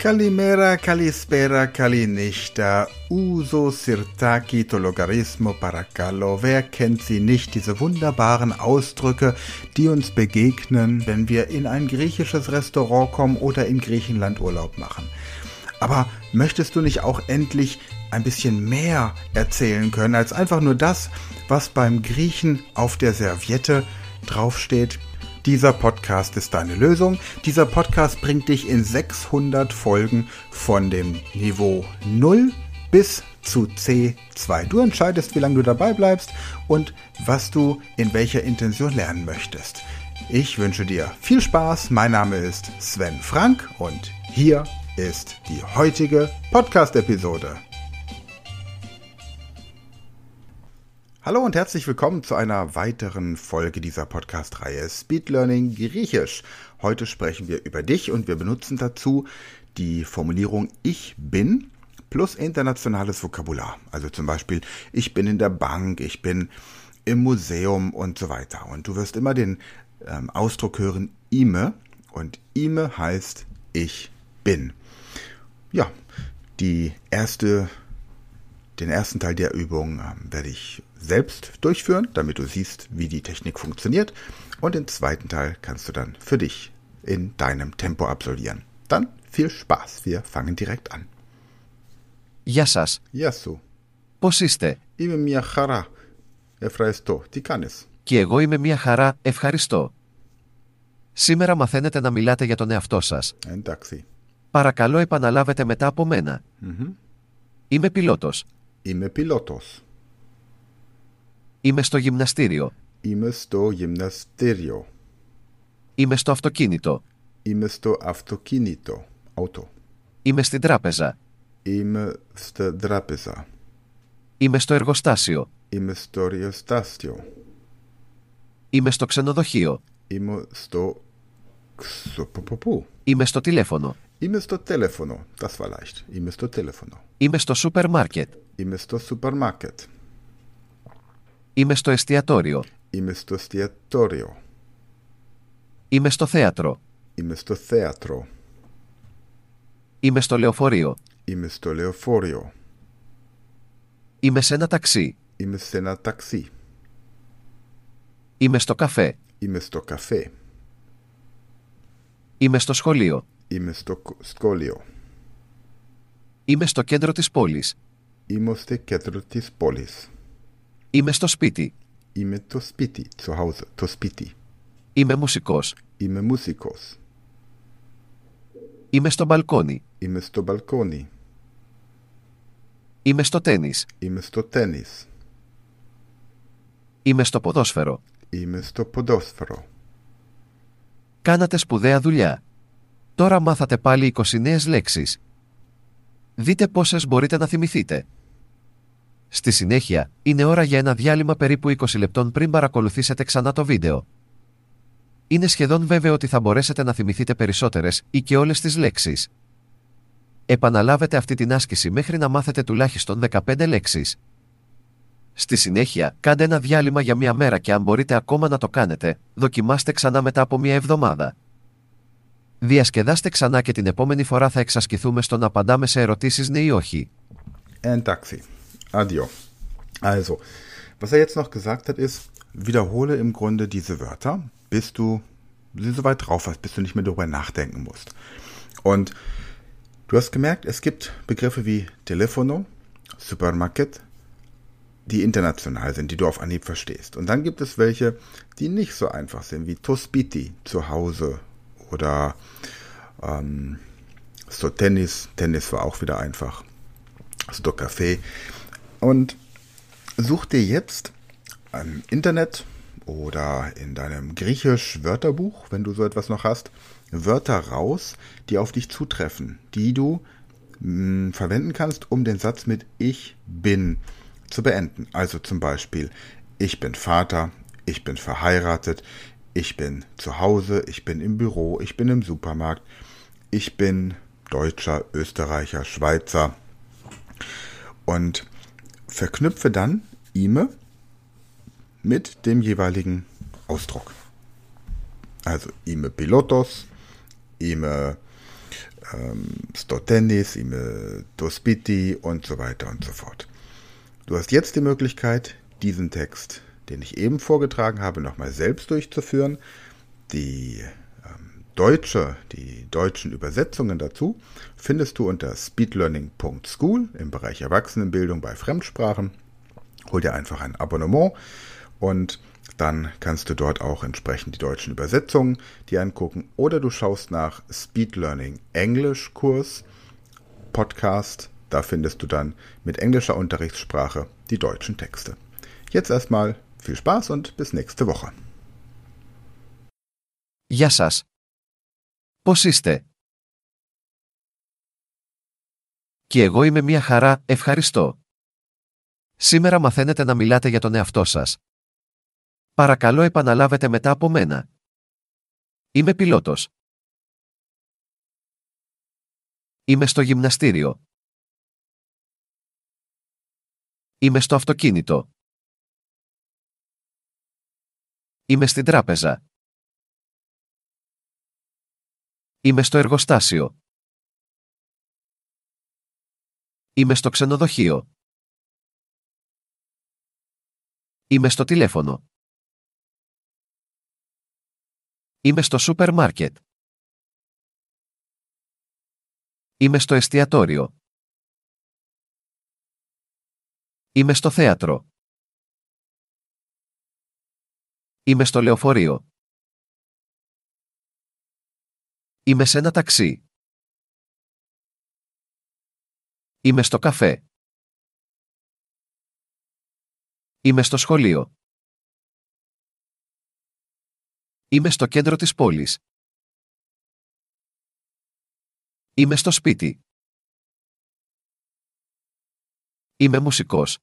Kalimera, Kalispera, Kalinichta, Uso, Sirtaki, Tologarismo, Paracallo. Wer kennt sie nicht, diese wunderbaren Ausdrücke, die uns begegnen, wenn wir in ein griechisches Restaurant kommen oder in Griechenland Urlaub machen? Aber möchtest du nicht auch endlich ein bisschen mehr erzählen können als einfach nur das, was beim Griechen auf der Serviette draufsteht? Dieser Podcast ist deine Lösung. Dieser Podcast bringt dich in 600 Folgen von dem Niveau 0 bis zu C2. Du entscheidest, wie lange du dabei bleibst und was du in welcher Intention lernen möchtest. Ich wünsche dir viel Spaß. Mein Name ist Sven Frank und hier ist die heutige Podcast-Episode. Hallo und herzlich willkommen zu einer weiteren Folge dieser Podcast-Reihe Speed Learning Griechisch. Heute sprechen wir über dich und wir benutzen dazu die Formulierung Ich bin plus internationales Vokabular. Also zum Beispiel Ich bin in der Bank, ich bin im Museum und so weiter. Und du wirst immer den ähm, Ausdruck hören Ime und Ime heißt Ich bin. Ja, die erste den ersten Teil der Übung ähm, werde ich selbst durchführen, damit du siehst, wie die Technik funktioniert. Und den zweiten Teil kannst du dann für dich in deinem Tempo absolvieren. Dann viel Spaß. Wir fangen direkt an. Γεια σας. Γεια σου. Πώς είστε; Είμαι μια χαρά. Ευχαριστώ. Τι κάνεις; Και εγώ είμαι μια χαρά, ευχαριστώ. Σήμερα μαθαίνετε να μιλάτε για τον εαυτό σας. Εντάξει. Παρακαλώ επαναλάβετε μετά από μένα. Μμμ. Είμαι πιλότος. Είμαι πιλότος. Είμαι στο γυμναστήριο. Είμαι στο γυμναστήριο. Είμαι στο αυτοκίνητο. Είμαι στο αυτοκίνητο. Auto. Είμαι στην τράπεζα. Είμαι στα τράπεζα. Είμαι στο εργοστάσιο. Είμαι στο εργοστάσιο. Είμαι στο ξενοδοχείο. Είμαι στο... ξο- πού- πού- πού? Είμαι στο τηλέφωνο. Είμαι στο τηλέφωνο. Das war leicht. Είμαι στο τηλέφωνο. Είμαι στο σούπερ μάρκετ. Είμαι στο σούπερ μάρκετ. Είμαι στο εστιατόριο. Είμαι στο εστιατόριο. Είμαι στο θέατρο. Είμαι στο θέατρο. Είμαι στο λεωφορείο. Είμαι στο λεωφορείο. Είμαι σε ένα ταξί. Είμαι σε ένα ταξί. Είμαι στο καφέ. Είμαι στο καφέ. Είμαι στο σχολείο. Είμαι στο κο- σχολείο. Είμαι στο κέντρο της πόλης. Είμαι στο κέντρο της πόλης. Είμαι στο σπίτι. Είμαι το σπίτι, zu Hause, το σπίτι. Είμαι μουσικός. Είμαι μουσικός. Είμαι στο μπαλκόνι. Είμαι στο μπαλκόνι. Είμαι στο τένις. Είμαι στο τένις. Είμαι στο ποδόσφαιρο. Είμαι στο ποδόσφαιρο. Κάνατε σπουδαία δουλειά. Τώρα μάθατε πάλι 20 νέες λέξεις. Δείτε πόσες μπορείτε να θυμηθείτε. Στη συνέχεια, είναι ώρα για ένα διάλειμμα περίπου 20 λεπτών πριν παρακολουθήσετε ξανά το βίντεο. Είναι σχεδόν βέβαιο ότι θα μπορέσετε να θυμηθείτε περισσότερες ή και όλες τις λέξεις. Επαναλάβετε αυτή την άσκηση μέχρι να μάθετε τουλάχιστον 15 λέξεις. Στη συνέχεια, κάντε ένα διάλειμμα για μία μέρα και αν μπορείτε ακόμα να το κάνετε, δοκιμάστε ξανά μετά από μία εβδομάδα. Διασκεδάστε ξανά και την επόμενη φορά θα εξασκηθούμε στο να απαντάμε σε ερωτήσεις ναι ή όχι. Εντάξει. Adio. Also, was er jetzt noch gesagt hat, ist, wiederhole im Grunde diese Wörter, bis du sie so weit drauf hast, bis du nicht mehr darüber nachdenken musst. Und du hast gemerkt, es gibt Begriffe wie Telefono, Supermarket, die international sind, die du auf Anhieb verstehst. Und dann gibt es welche, die nicht so einfach sind, wie Tospiti zu Hause oder ähm, Sto Tennis. Tennis war auch wieder einfach. Sto Café. Und such dir jetzt im Internet oder in deinem Griechisch-Wörterbuch, wenn du so etwas noch hast, Wörter raus, die auf dich zutreffen, die du mh, verwenden kannst, um den Satz mit Ich bin zu beenden. Also zum Beispiel, ich bin Vater, ich bin verheiratet, ich bin zu Hause, ich bin im Büro, ich bin im Supermarkt, ich bin Deutscher, Österreicher, Schweizer. Und verknüpfe dann Ime mit dem jeweiligen Ausdruck. Also Ime Pilotos, Ime ähm, sto tennis, ime to spiti und so weiter und so fort. Du hast jetzt die Möglichkeit, diesen Text, den ich eben vorgetragen habe, nochmal selbst durchzuführen. Die deutsche, die deutschen Übersetzungen dazu findest du unter speedlearning.school im Bereich Erwachsenenbildung bei Fremdsprachen. Hol dir einfach ein Abonnement und dann kannst du dort auch entsprechend die deutschen Übersetzungen dir angucken oder du schaust nach Speed Learning Englisch Kurs Podcast. Da findest du dann mit englischer Unterrichtssprache die deutschen Texte. Jetzt erstmal viel Spaß und bis nächste Woche. Γεια σας. Πώς είστε; Και εγώ είμαι μια χαρά, ευχαριστώ. Σήμερα μαθαίνετε να μιλάτε για τον εαυτό σας. Παρακαλώ επαναλάβετε μετά από μένα. Είμαι πιλότος. Είμαι στο γυμναστήριο. Είμαι στο αυτοκίνητο. Είμαι στην τράπεζα. Είμαι στο εργοστάσιο. Είμαι στο ξενοδοχείο. Είμαι στο τηλέφωνο. Είμαι στο σούπερ μάρκετ. Είμαι στο εστιατόριο. Είμαι στο θέατρο. Είμαι στο λεωφορείο. Είμαι σε ένα ταξί. Είμαι στο καφέ. Είμαι στο σχολείο. Είμαι στο κέντρο της πόλης. Είμαι στο σπίτι. Είμαι μουσικός.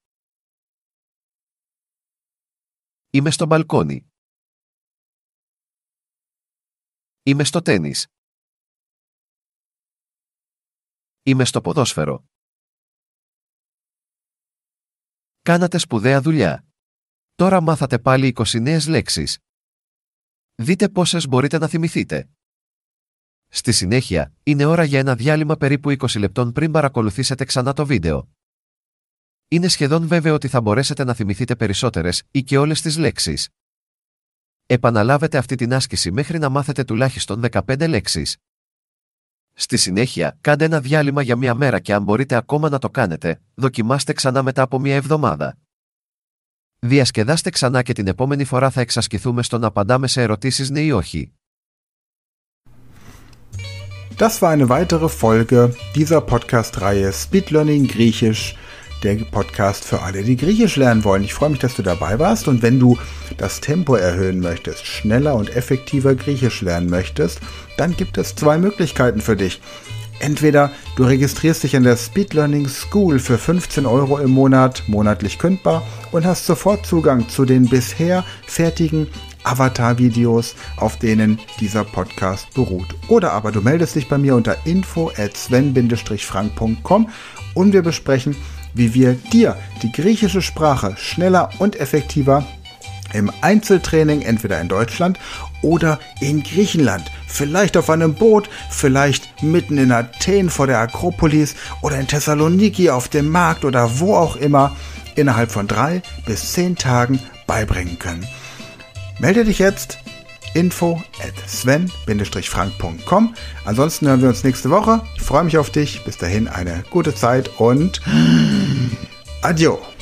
Είμαι στο μπαλκόνι. Είμαι στο τένις. Είμαι στο ποδόσφαιρο. Κάνατε σπουδαία δουλειά. Τώρα μάθατε πάλι 20 νέες λέξεις. Δείτε πόσες μπορείτε να θυμηθείτε. Στη συνέχεια, είναι ώρα για ένα διάλειμμα περίπου 20 λεπτών πριν παρακολουθήσετε ξανά το βίντεο. Είναι σχεδόν βέβαιο ότι θα μπορέσετε να θυμηθείτε περισσότερες ή και όλες τις λέξεις. Επαναλάβετε αυτή την άσκηση μέχρι να μάθετε τουλάχιστον 15 λέξεις. Στη συνέχεια, κάντε ένα διάλειμμα για μία μέρα και αν μπορείτε ακόμα να το κάνετε, δοκιμάστε ξανά μετά από μία εβδομάδα. Διασκεδάστε ξανά και την επόμενη φορά θα εξασκηθούμε στο να απαντάμε σε ερωτήσεις ναι ή όχι. Das war eine weitere Folge dieser Podcast-Reihe Speed Learning Griechisch der Podcast für alle, die Griechisch lernen wollen. Ich freue mich, dass du dabei warst und wenn du das Tempo erhöhen möchtest, schneller und effektiver Griechisch lernen möchtest, dann gibt es zwei Möglichkeiten für dich. Entweder du registrierst dich in der Speed Learning School für 15 Euro im Monat, monatlich kündbar und hast sofort Zugang zu den bisher fertigen Avatar-Videos, auf denen dieser Podcast beruht. Oder aber du meldest dich bei mir unter info at sven-frank.com und wir besprechen, wie wir dir die griechische Sprache schneller und effektiver im Einzeltraining entweder in Deutschland oder in Griechenland, vielleicht auf einem Boot, vielleicht mitten in Athen vor der Akropolis oder in Thessaloniki auf dem Markt oder wo auch immer innerhalb von drei bis zehn Tagen beibringen können. Melde dich jetzt info at sven-frank.com. Ansonsten hören wir uns nächste Woche. Ich freue mich auf dich. Bis dahin eine gute Zeit und Adiós.